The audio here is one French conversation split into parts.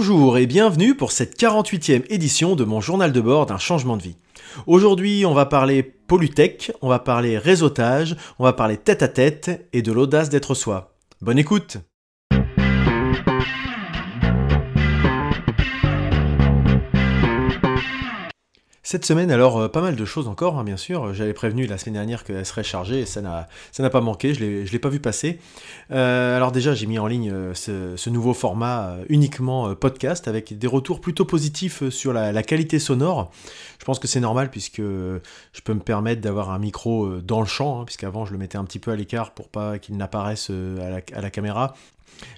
Bonjour et bienvenue pour cette 48e édition de mon journal de bord d'un changement de vie. Aujourd'hui, on va parler Polytech, on va parler réseautage, on va parler tête à tête et de l'audace d'être soi. Bonne écoute Cette semaine, alors, euh, pas mal de choses encore, hein, bien sûr. J'avais prévenu la semaine dernière qu'elle serait chargée et ça n'a, pas manqué, je ne l'ai pas vu passer. Euh, alors déjà, j'ai mis en ligne euh, ce, nouveau format uniquement podcast avec des retours plutôt positifs sur la, qualité sonore. Je pense que c'est normal puisque je peux me permettre d'avoir un micro dans le champ, hein, puisqu'avant je le mettais un petit peu à l'écart pour pas qu'il n'apparaisse à la caméra.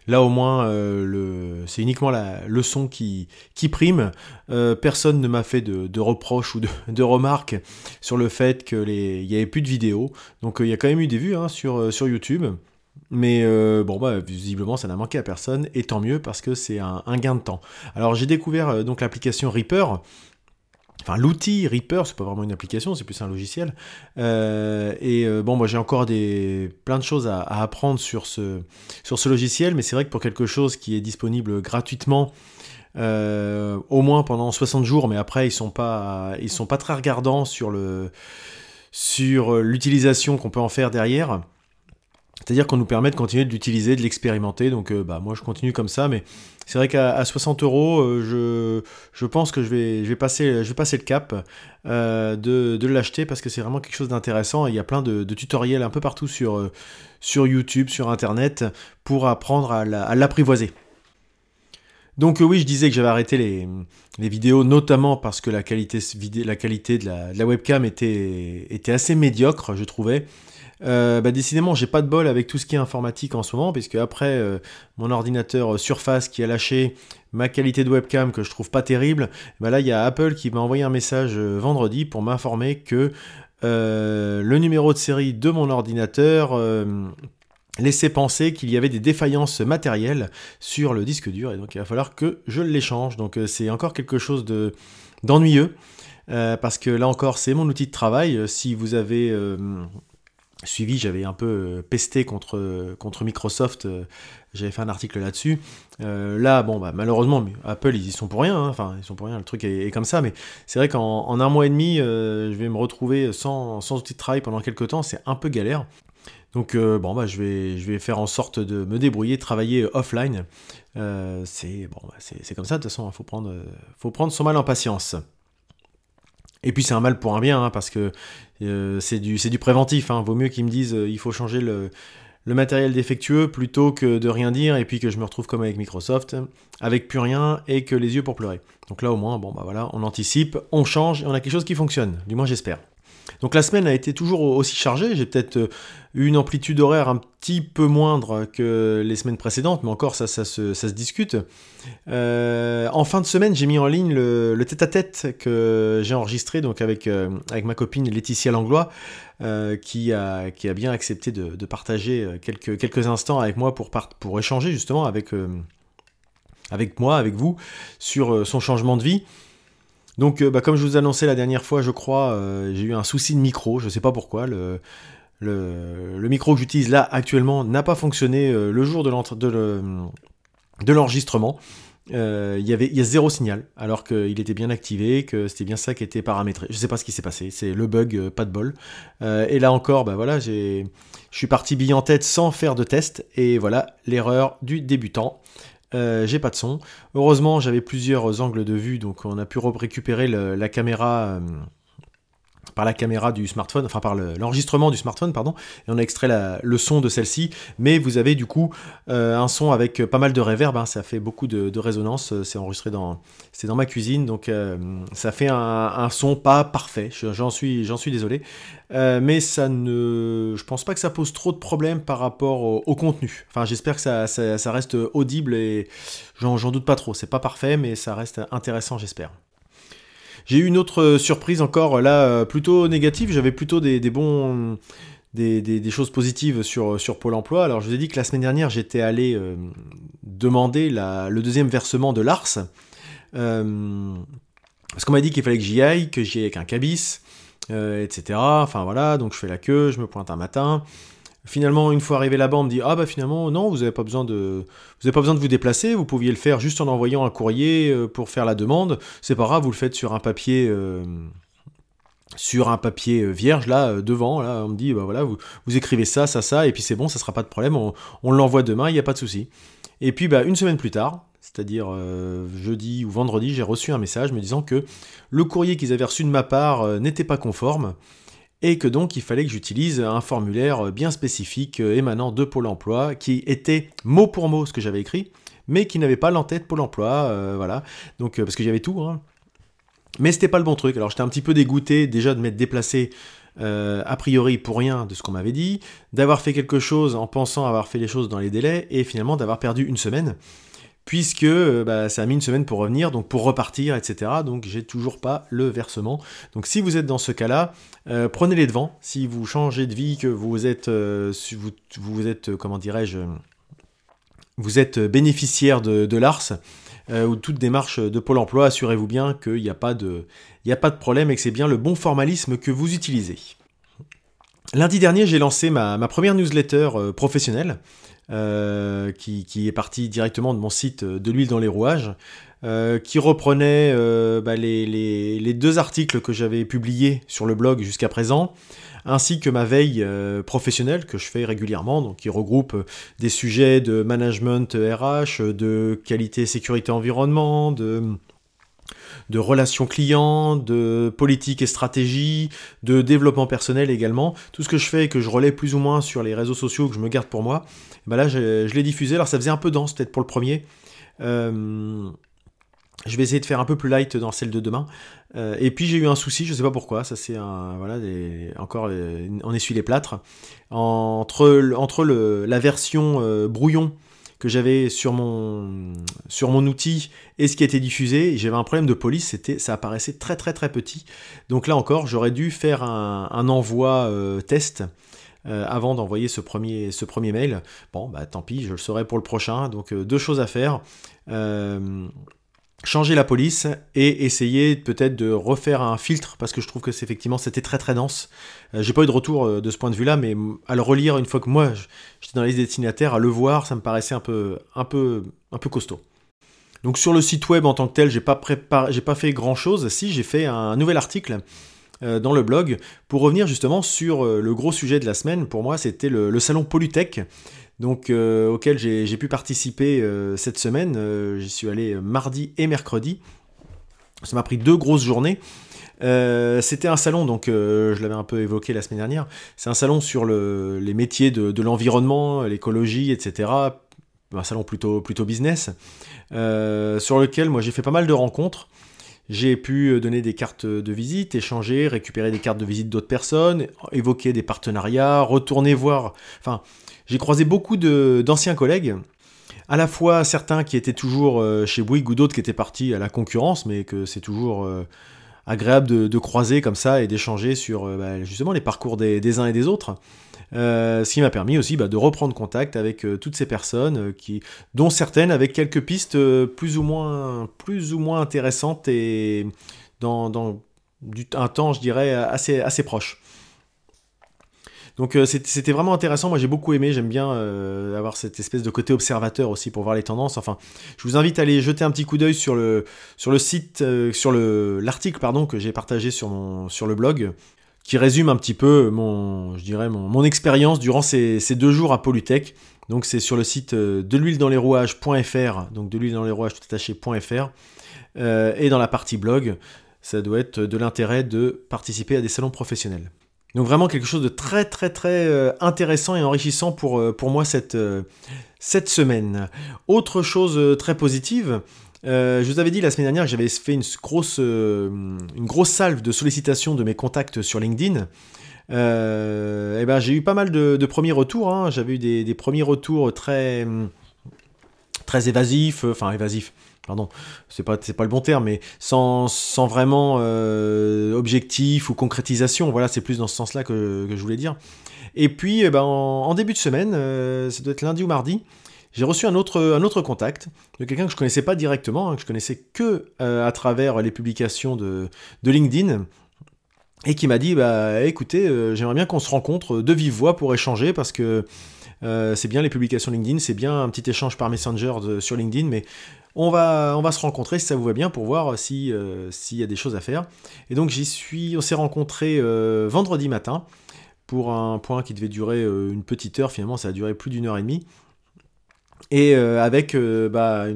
Là au moins, euh, c'est uniquement le son qui, prime. Euh, personne ne m'a fait de, reproches ou de, remarques sur le fait qu'il n'y avait plus de vidéos. Donc euh, il y a quand même eu des vues hein, sur, YouTube. Mais bon, bah, visiblement, ça n'a manqué à personne, et tant mieux parce que c'est un, un, gain de temps. Alors j'ai découvert donc l'application Reaper, Enfin, l'outil Reaper, c'est pas vraiment une application, c'est plus un logiciel. Euh, et euh, bon, moi j'ai encore des, plein de choses à, apprendre sur ce, sur ce logiciel, mais c'est vrai que pour quelque chose qui est disponible gratuitement, euh, au moins pendant 60 jours, mais après ils sont pas, ils sont pas très regardants sur sur l'utilisation qu'on peut en faire derrière. C'est-à-dire qu'on nous permet de continuer de l'utiliser, de l'expérimenter. Donc bah, moi je continue comme ça, mais c'est vrai qu'à 60 euros, euh, je, pense que je vais, je vais, passer, je vais passer le cap euh, de, l'acheter parce que c'est vraiment quelque chose d'intéressant. Il y a plein de, tutoriels un peu partout sur, euh, sur YouTube, sur Internet, pour apprendre à l'apprivoiser. Donc oui, je disais que j'avais arrêté les, vidéos, notamment parce que la qualité, la qualité de, la, webcam était, était assez médiocre, je trouvais. Euh, bah, décidément, j'ai pas de bol avec tout ce qui est informatique en ce moment, puisque après euh, mon ordinateur Surface qui a lâché ma qualité de webcam que je trouve pas terrible, bah là il y a Apple qui m'a envoyé un message euh, vendredi pour m'informer que le numéro de série de mon ordinateur laissait penser qu'il y avait des défaillances matérielles sur le disque dur, et donc il va falloir que je l'échange. Donc c'est encore quelque chose de d'ennuyeux. parce que là encore, c'est mon outil de travail. Si vous avez suivi, j'avais un peu euh, pesté contre, contre Microsoft, euh, j'avais fait un article là-dessus. Euh, là, bon, bah, malheureusement, Apple, ils y sont pour rien, hein. enfin, ils sont pour rien, le truc est, comme ça, mais c'est vrai qu'en un mois et demi, je vais me retrouver sans, sans outil de travail pendant quelques temps, c'est un peu galère. Donc bon bah je vais je vais faire en sorte de me débrouiller, travailler offline. c'est bon bah, comme ça de toute façon, il faut prendre faut prendre son mal en patience. Et puis c'est un mal pour un bien, hein, parce que euh, c'est du, préventif. Hein. Vaut mieux qu'ils me disent euh, il faut changer le, matériel défectueux plutôt que de rien dire et puis que je me retrouve comme avec Microsoft, avec plus rien et que les yeux pour pleurer. Donc là au moins, bon bah voilà, on anticipe, on change et on a quelque chose qui fonctionne. Du moins j'espère. Donc la semaine a été toujours aussi chargée, j'ai peut-être eu euh, une amplitude horaire un petit peu moindre que les semaines précédentes, mais encore ça, se, discute. Euh, en fin de semaine, j'ai mis en ligne le, tête-à-tête que j'ai enregistré donc avec, euh, ma copine Laetitia Langlois, qui, a, qui a bien accepté de, partager quelques, instants avec moi pour, échanger justement avec moi, avec vous, sur son changement de vie. Donc, euh, bah, comme je vous annonçais la dernière fois, je crois, euh, j'ai eu un souci de micro, je ne sais pas pourquoi. Le, le, micro que j'utilise là actuellement n'a pas fonctionné euh, le jour de l'enregistrement. il y avait il y a zéro signal alors qu'il était bien activé que c'était bien ça qui était paramétré je ne sais pas ce qui s'est passé c'est le bug pas de bol et là encore bah voilà je suis parti bille en tête sans faire de test et voilà l'erreur du débutant euh, j'ai pas de son. Heureusement, j'avais plusieurs angles de vue, donc on a pu récupérer la caméra euh, par la caméra du smartphone, enfin par l'enregistrement du smartphone, pardon, et on a extrait le son de celle-ci, mais vous avez du coup euh, un son avec pas mal de reverb, hein. ça fait beaucoup de, résonance, c'est enregistré dans, c'est dans ma cuisine, donc ça fait un, son pas parfait, j'en suis, suis désolé, mais ça ne, je pense pas que ça pose trop de problèmes par rapport au, contenu, enfin j'espère que ça, ça, reste audible et j'en doute pas trop, c'est pas parfait, mais ça reste intéressant j'espère. J'ai eu une autre euh, surprise encore là, euh, plutôt négative. J'avais plutôt des, bons. Des, choses positives sur, sur Pôle emploi. Alors, je vous ai dit que la semaine dernière, j'étais allé euh, demander le deuxième versement de l'ARS. parce qu'on m'a dit qu'il fallait que j'y aille, que j'y aille avec un cabis, etc. Enfin voilà, donc je fais la queue, je me pointe un matin. Finalement, une fois arrivé là-bas, on me dit ah bah finalement non, vous n'avez pas besoin de vous pas besoin de vous déplacer, vous pouviez le faire juste en envoyant un courrier euh, pour faire la demande. C'est pas grave, vous le faites sur un papier euh, sur un papier euh, vierge là devant. Là, on me dit bah voilà, vous, écrivez ça, ça, ça, et puis c'est bon, ça sera pas de problème. On, on l'envoie demain, il n'y a pas de souci. Et puis bah une semaine plus tard, c'est-à-dire jeudi ou vendredi, j'ai reçu un message me disant que le courrier qu'ils avaient reçu de ma part n'était pas conforme et que donc il fallait que j'utilise un formulaire bien spécifique euh, émanant de Pôle Emploi qui était mot pour mot ce que j'avais écrit, mais qui n'avait pas l'entête Pôle Emploi, euh, voilà. Donc euh, parce que j'avais tout, hein. mais c'était pas le bon truc. Alors j'étais un petit peu dégoûté déjà de m'être déplacé. a priori pour rien de ce qu'on m'avait dit, d'avoir fait quelque chose en pensant avoir fait les choses dans les délais, et finalement d'avoir perdu une semaine puisque euh, bah, ça a mis une semaine pour revenir, donc pour repartir, etc. Donc j'ai toujours pas le versement. Donc si vous êtes dans ce cas-là, euh, prenez les devants. Si vous changez de vie, que vous êtes, euh, vous, êtes, comment dirais-je, vous êtes bénéficiaire de, de l'ARS, ou toute démarche de Pôle Emploi, assurez-vous bien qu'il n'y a, pas de, a pas de problème et que c'est bien le bon formalisme que vous utilisez. Lundi dernier, j'ai lancé ma, première newsletter professionnelle. Euh, qui, est parti directement de mon site euh, de l'huile dans les rouages, euh, qui reprenait bah, les, deux articles que j'avais publiés sur le blog jusqu'à présent, ainsi que ma veille professionnelle que je fais régulièrement, donc qui regroupe des sujets de management RH, de qualité, sécurité, environnement, de de relations clients, de politique et stratégie, de développement personnel également. Tout ce que je fais et que je relais plus ou moins sur les réseaux sociaux que je me garde pour moi, bah là je, l'ai diffusé. Alors ça faisait un peu dense peut-être pour le premier. Euh, je vais essayer de faire un peu plus light dans celle de demain. Euh, et puis j'ai eu un souci, je sais pas pourquoi. Ça c'est un voilà encore on essuie les plâtres entre entre le, la version euh, brouillon que j'avais sur mon, sur mon outil et ce qui était diffusé, j'avais un problème de police, c'était, ça apparaissait très très très petit. Donc là encore, j'aurais dû faire un, envoi euh, test euh, avant d'envoyer ce premier, ce premier mail. Bon, bah tant pis, je le saurai pour le prochain. Donc euh, deux choses à faire changer la police et essayer peut-être de refaire un filtre parce que je trouve que c'est effectivement c'était très très dense. Euh, j'ai pas eu de retour euh, de ce point de vue-là, mais à le relire une fois que moi j'étais dans la liste destinataires, à le voir, ça me paraissait un peu un peu un peu costaud. Donc sur le site web en tant que tel, j'ai pas préparé, j'ai pas fait grand chose. Si j'ai fait un nouvel article euh, dans le blog pour revenir justement sur le gros sujet de la semaine. Pour moi, c'était le, salon Polytech donc euh, auquel j'ai pu participer euh, cette semaine. Euh, j'y suis allé mardi et mercredi. Ça m'a pris deux grosses journées. c'était un salon, donc je l'avais un peu évoqué la semaine dernière. C'est un salon sur les métiers de, l'environnement, l'écologie, etc. Un salon plutôt, plutôt business, sur lequel moi j'ai fait pas mal de rencontres. J'ai pu donner des cartes de visite, échanger, récupérer des cartes de visite d'autres personnes, évoquer des partenariats, retourner voir. Enfin, j'ai croisé beaucoup d'anciens collègues, à la fois certains qui étaient toujours euh, chez Bouygues ou d'autres qui étaient partis à la concurrence, mais que c'est toujours euh, agréable de, croiser comme ça et d'échanger sur euh, bah, justement les parcours des, uns et des autres. ce qui m'a permis aussi bah, de reprendre contact avec toutes ces personnes, dont certaines avec quelques pistes plus ou moins, intéressantes et dans, un temps, je dirais, assez, assez proche. Donc euh, c'était vraiment intéressant, moi j'ai beaucoup aimé, j'aime bien euh, avoir cette espèce de côté observateur aussi pour voir les tendances. Enfin, je vous invite à aller jeter un petit coup d'œil sur le, sur le site, euh, sur l'article que j'ai partagé sur, mon, le blog, qui résume un petit peu mon, je dirais, mon, expérience durant ces, deux jours à Polytech. Donc c'est sur le site de l'huile dans les rouages.fr, donc de l'huile dans les rouages tout attaché.fr, et dans la partie blog, ça doit être de l'intérêt de participer à des salons professionnels. Donc vraiment quelque chose de très très très euh, intéressant et enrichissant pour, euh, pour moi cette, euh, cette semaine. Autre chose très positive, je vous avais dit la semaine dernière que j'avais fait une grosse, une grosse salve de sollicitations de mes contacts sur LinkedIn. et eh ben, j'ai eu pas mal de, premiers retours. Hein. J'avais eu des, des, premiers retours très, très évasifs, enfin évasifs, pardon, c'est pas, pas le bon terme, mais sans, sans vraiment euh, objectif ou concrétisation. Voilà, c'est plus dans ce sens-là que, que, je voulais dire. Et puis, eh ben, en, début de semaine, euh, ça doit être lundi ou mardi, j'ai reçu un autre, un autre contact de quelqu'un que je connaissais pas directement, hein, que je connaissais que euh, à travers les publications de, de LinkedIn, et qui m'a dit bah écoutez, j'aimerais bien qu'on se rencontre de vive voix pour échanger parce que c'est bien les publications LinkedIn, c'est bien un petit échange par Messenger sur LinkedIn, mais on va, se rencontrer si ça vous va bien pour voir si s'il y a des choses à faire. Et donc j'y suis, on s'est rencontré vendredi matin pour un point qui devait durer une petite heure. Finalement, ça a duré plus d'une heure et demie. Et avec bah,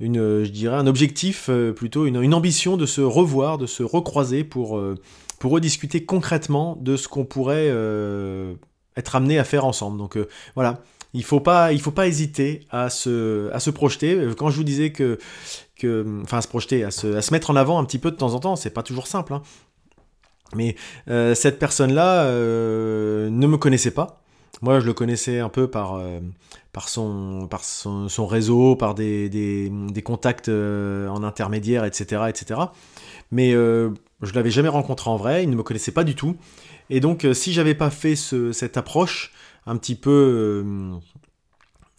un objectif, plutôt une, une, ambition de se revoir, de se recroiser pour, pour rediscuter concrètement de ce qu'on pourrait être amené à faire ensemble. Donc voilà, il faut pas, il faut pas hésiter à se, à se projeter. Quand je vous disais que, que enfin, à se projeter, à se, à se, mettre en avant un petit peu de temps en temps, c'est pas toujours simple. Hein. Mais euh, cette personne-là euh, ne me connaissait pas. Moi, je le connaissais un peu par, euh, par, son, par son, réseau, par des, des, des contacts en intermédiaire, etc. etc. Mais je l'avais jamais rencontré en vrai, il ne me connaissait pas du tout. Et donc, si j'avais pas fait ce, cette approche un petit peu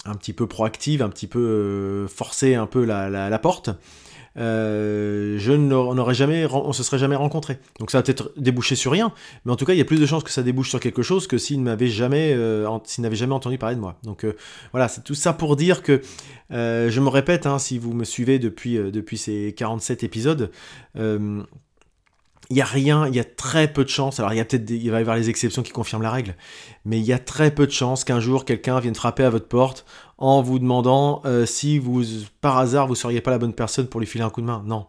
un petit peu proactive, un petit peu forcer un peu la, la, porte, euh, je jamais, on se serait jamais rencontré. Donc ça va peut-être déboucher sur rien, mais en tout cas, il y a plus de chances que ça débouche sur quelque chose que s'il m'avait jamais, euh, n'avait jamais entendu parler de moi. Donc euh, voilà, c'est tout ça pour dire que je me répète, hein, si vous me suivez depuis, depuis ces 47 épisodes, il y a rien, il y a très peu de chances. Alors il y a peut-être, il va y avoir les exceptions qui confirment la règle, mais il y a très peu de chances qu'un jour quelqu'un vienne frapper à votre porte en vous demandant euh, si vous, par hasard, vous seriez pas la bonne personne pour lui filer un coup de main. Non,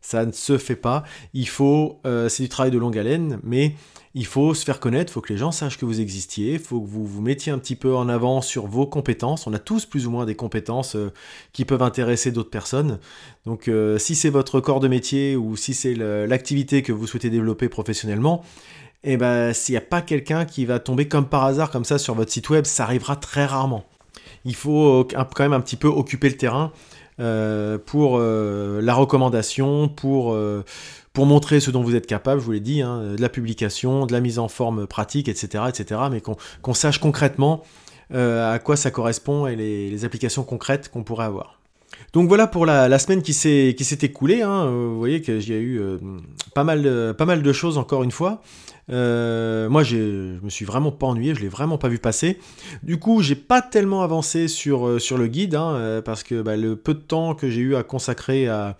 ça ne se fait pas. Il faut, euh, c'est du travail de longue haleine, mais il faut se faire connaître, il faut que les gens sachent que vous existiez, il faut que vous vous mettiez un petit peu en avant sur vos compétences. On a tous plus ou moins des compétences euh, qui peuvent intéresser d'autres personnes. Donc si c'est votre corps de métier ou si c'est l'activité que vous souhaitez développer professionnellement, eh ben, s'il n'y a pas quelqu'un qui va tomber comme par hasard comme ça sur votre site web, ça arrivera très rarement il faut euh, quand même un petit peu occuper le terrain euh, pour euh, la recommandation, pour, pour montrer ce dont vous êtes capable, je vous l'ai dit, hein, de la publication, de la mise en forme pratique, etc., etc., mais qu'on sache concrètement à quoi ça correspond et les, applications concrètes qu'on pourrait avoir. Donc voilà pour la, semaine qui s'est écoulée. Hein. Vous voyez qu'il y a eu pas, mal, pas mal de choses encore une fois. Euh, moi, je me suis vraiment pas ennuyé, je l'ai vraiment pas vu passer. Du coup, j'ai pas tellement avancé sur, euh, le guide, hein, euh, parce que bah, le peu de temps que j'ai eu à consacrer à,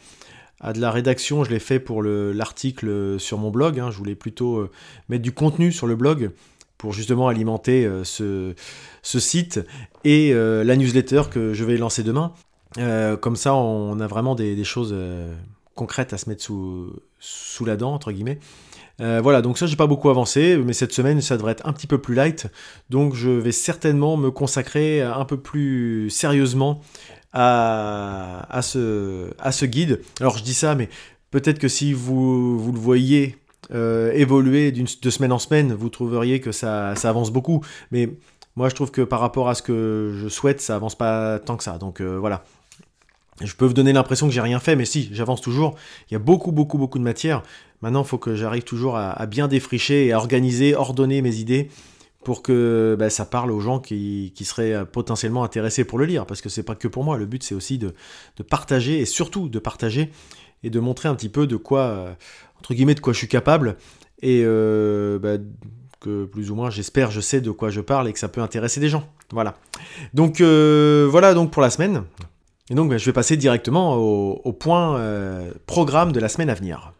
de la rédaction, je l'ai fait pour l'article sur mon blog. Hein. je voulais plutôt mettre du contenu sur le blog pour justement alimenter ce, ce, site et la newsletter que je vais lancer demain. comme ça, on a vraiment des, choses concrètes à se mettre sous, sous la dent, entre guillemets. Euh, voilà, donc ça j'ai pas beaucoup avancé, mais cette semaine ça devrait être un petit peu plus light, donc je vais certainement me consacrer un peu plus sérieusement à, à, ce, à guide. Alors je dis ça, mais peut-être que si vous, vous le voyez euh, évoluer de semaine en semaine, vous trouveriez que ça, ça, avance beaucoup, mais moi je trouve que par rapport à ce que je souhaite, ça avance pas tant que ça, donc euh, voilà. Je peux vous donner l'impression que j'ai rien fait, mais si, j'avance toujours. Il y a beaucoup, beaucoup, beaucoup de matière. Maintenant, il faut que j'arrive toujours à, bien défricher et à organiser, ordonner mes idées pour que bah, ça parle aux gens qui, seraient euh, potentiellement intéressés pour le lire. Parce que c'est pas que pour moi. Le but, c'est aussi de, partager et surtout de partager et de montrer un petit peu de quoi, euh, entre guillemets, de quoi je suis capable et euh, bah, que plus ou moins, j'espère, je sais de quoi je parle et que ça peut intéresser des gens. Voilà. Donc voilà donc pour la semaine. Et donc bah, je vais passer directement au, point programme de la semaine à venir.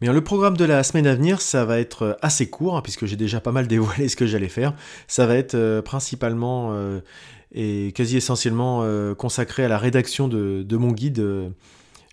Mais le programme de la semaine à venir, ça va être euh, assez court, hein, puisque j'ai déjà pas mal dévoilé ce que j'allais faire. Ça va être euh, principalement euh, et quasi essentiellement consacré à la rédaction de, mon guide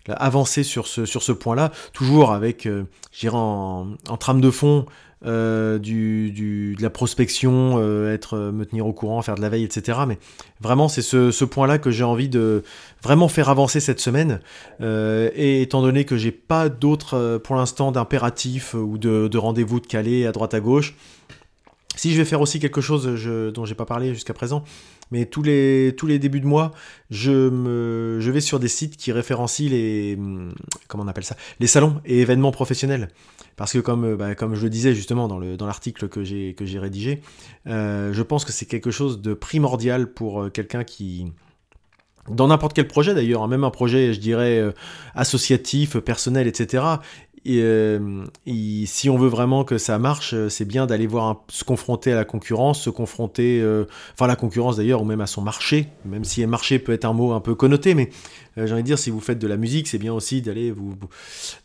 avancer sur ce, point-là, toujours avec, j'irai en, en, trame de fond, euh, du, de la prospection, euh, être, euh, me tenir au courant, faire de la veille, etc. Mais vraiment, c'est ce, point-là que j'ai envie de vraiment faire avancer cette semaine. et étant donné que j'ai pas d'autres, pour l'instant, d'impératifs ou de, de rendez-vous de calé à droite à gauche, si je vais faire aussi quelque chose je, dont j'ai pas parlé jusqu'à présent, mais tous les, débuts de mois, je, vais sur des sites qui référencient les, comment on appelle ça, les salons et événements professionnels. Parce que comme, bah, je le disais justement dans, le, dans l'article que j'ai, que j'ai rédigé, euh, je pense que c'est quelque chose de primordial pour euh, quelqu'un qui, dans n'importe quel projet d'ailleurs, hein, même un projet, je dirais, euh, associatif, personnel, etc. Et, euh, si on veut vraiment que ça marche, euh, c'est bien d'aller voir se confronter à la concurrence, se confronter, enfin à la concurrence d'ailleurs, ou même à son marché, même si marché peut être un mot un peu connoté, mais j'ai envie de dire, si vous faites de la musique, c'est bien aussi d'aller vous,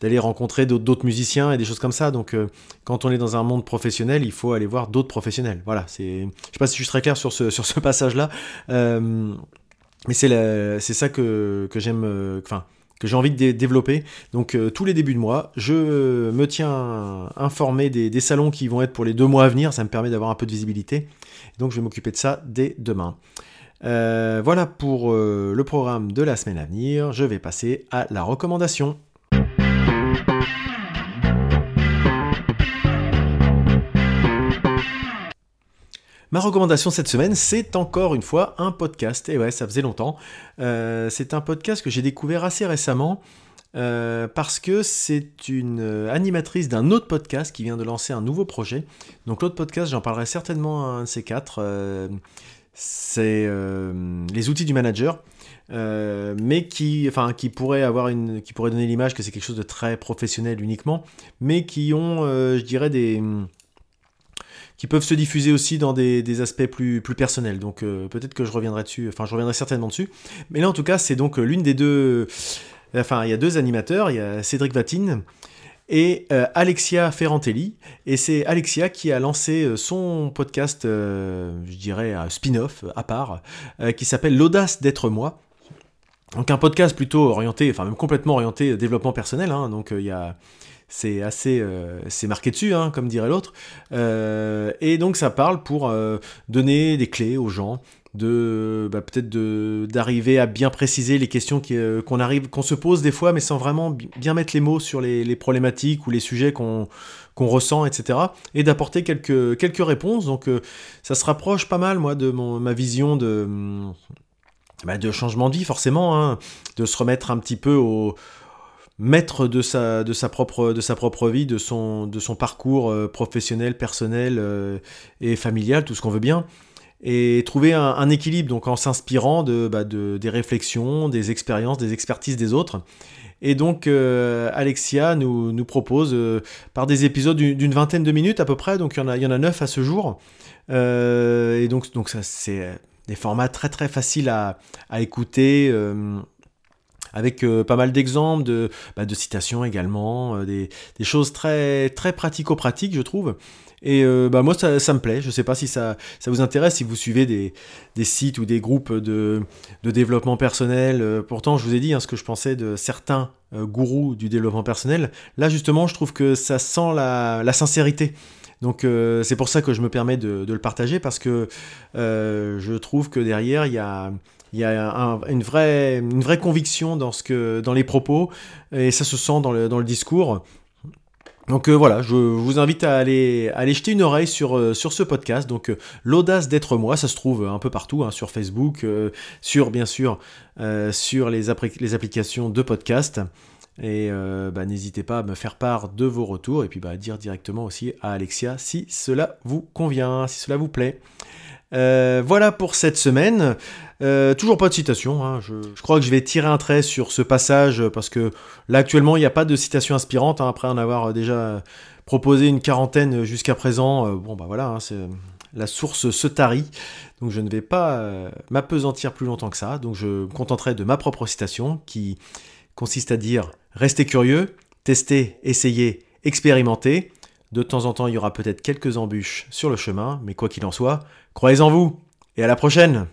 d'aller rencontrer d'autres musiciens et des choses comme ça. Donc, quand on est dans un monde professionnel, il faut aller voir d'autres professionnels. Voilà, c'est, je sais pas si je suis très clair sur ce, passage-là. Mais c'est ça que, que j'aime, euh, enfin, que j'ai envie de développer. Donc euh, tous les débuts de mois, je me tiens informé des, salons qui vont être pour les deux mois à venir. Ça me permet d'avoir un peu de visibilité. Donc je vais m'occuper de ça dès demain. Euh, voilà pour le programme de la semaine à venir. Je vais passer à la recommandation. Ma recommandation cette semaine, c'est encore une fois un podcast. Et ouais, ça faisait longtemps. Euh, c'est un podcast que j'ai découvert assez récemment. Euh, parce que c'est une animatrice d'un autre podcast qui vient de lancer un nouveau projet. Donc l'autre podcast, j'en parlerai certainement un de ces quatre. Euh, c'est les outils du manager. mais qui, enfin, pourrait donner l'image que c'est quelque chose de très professionnel uniquement, mais qui ont, je dirais, des, qui peuvent se diffuser aussi dans des, aspects plus, plus personnels. Donc euh, peut-être que je reviendrai dessus, enfin je reviendrai certainement dessus. Mais là en tout cas c'est donc euh, l'une des deux... Enfin il y a deux animateurs, il y a Cédric Vatine et euh, Alexia Ferrantelli. Et c'est Alexia qui a lancé son podcast, je dirais spin-off à part, qui s'appelle L'audace d'être moi. Donc un podcast plutôt orienté, enfin même complètement orienté développement personnel. Hein. donc il y a c'est assez, euh, c'est marqué dessus, hein, comme dirait l'autre. Euh, et donc ça parle pour euh, donner des clés aux gens, de bah, peut-être d'arriver à bien préciser les questions qu'on arrive, qu'on se pose des fois, mais sans vraiment bien mettre les mots sur les, problématiques ou les sujets qu'on qu'on ressent, etc. Et d'apporter quelques, quelques réponses. Donc ça se rapproche pas mal, moi, de ma vision de, bah, de changement de vie, forcément, hein, de se remettre un petit peu au maître de sa, de sa, propre, de sa propre vie, de son, de son parcours euh, professionnel, personnel euh, et familial, tout ce qu'on veut bien, et trouver un, équilibre donc en s'inspirant de, bah, de, des réflexions, des expériences, des expertises des autres. Et donc euh, Alexia nous, nous propose par des épisodes d'une vingtaine de minutes à peu près, donc il y en a, y en a neuf à ce jour. et donc, donc ça c'est des formats très très faciles à, à écouter avec euh, pas mal d'exemples, de, bah, de, citations également, euh, des, des, choses très, très pratico-pratiques, je trouve. Et euh, bah moi, ça, ça, me plaît. Je sais pas si ça, ça vous intéresse, si vous suivez des, des sites ou des groupes de, de développement personnel. pourtant, je vous ai dit hein, ce que je pensais de certains gourous du développement personnel. Là, justement, je trouve que ça sent la, la sincérité. Donc c'est pour ça que je me permets de, le partager parce que je trouve que derrière il y a, une, vraie, conviction dans, les propos, et ça se sent dans le, discours. Donc euh, voilà, je vous invite à aller, jeter une oreille sur, euh, ce podcast. Donc euh, l'audace d'être moi, ça se trouve un peu partout, hein, sur Facebook, sur bien sûr sur les, les, applications de podcast. Et bah, n'hésitez pas à me faire part de vos retours et puis bah, à dire directement aussi à Alexia si cela vous convient, si cela vous plaît. Euh, voilà pour cette semaine. Euh, toujours pas de citation. Hein. Je, crois que je vais tirer un trait sur ce passage parce que là actuellement il n'y a pas de citation inspirante. Hein, après en avoir déjà proposé une quarantaine jusqu'à présent. Euh, bon bah voilà, hein, la source se tarit. Donc je ne vais pas m'apesantir plus longtemps que ça. Donc je me contenterai de ma propre citation qui consiste à dire restez curieux, testez, essayez, expérimentez. De temps en temps, il y aura peut-être quelques embûches sur le chemin, mais quoi qu'il en soit, croyez en vous et à la prochaine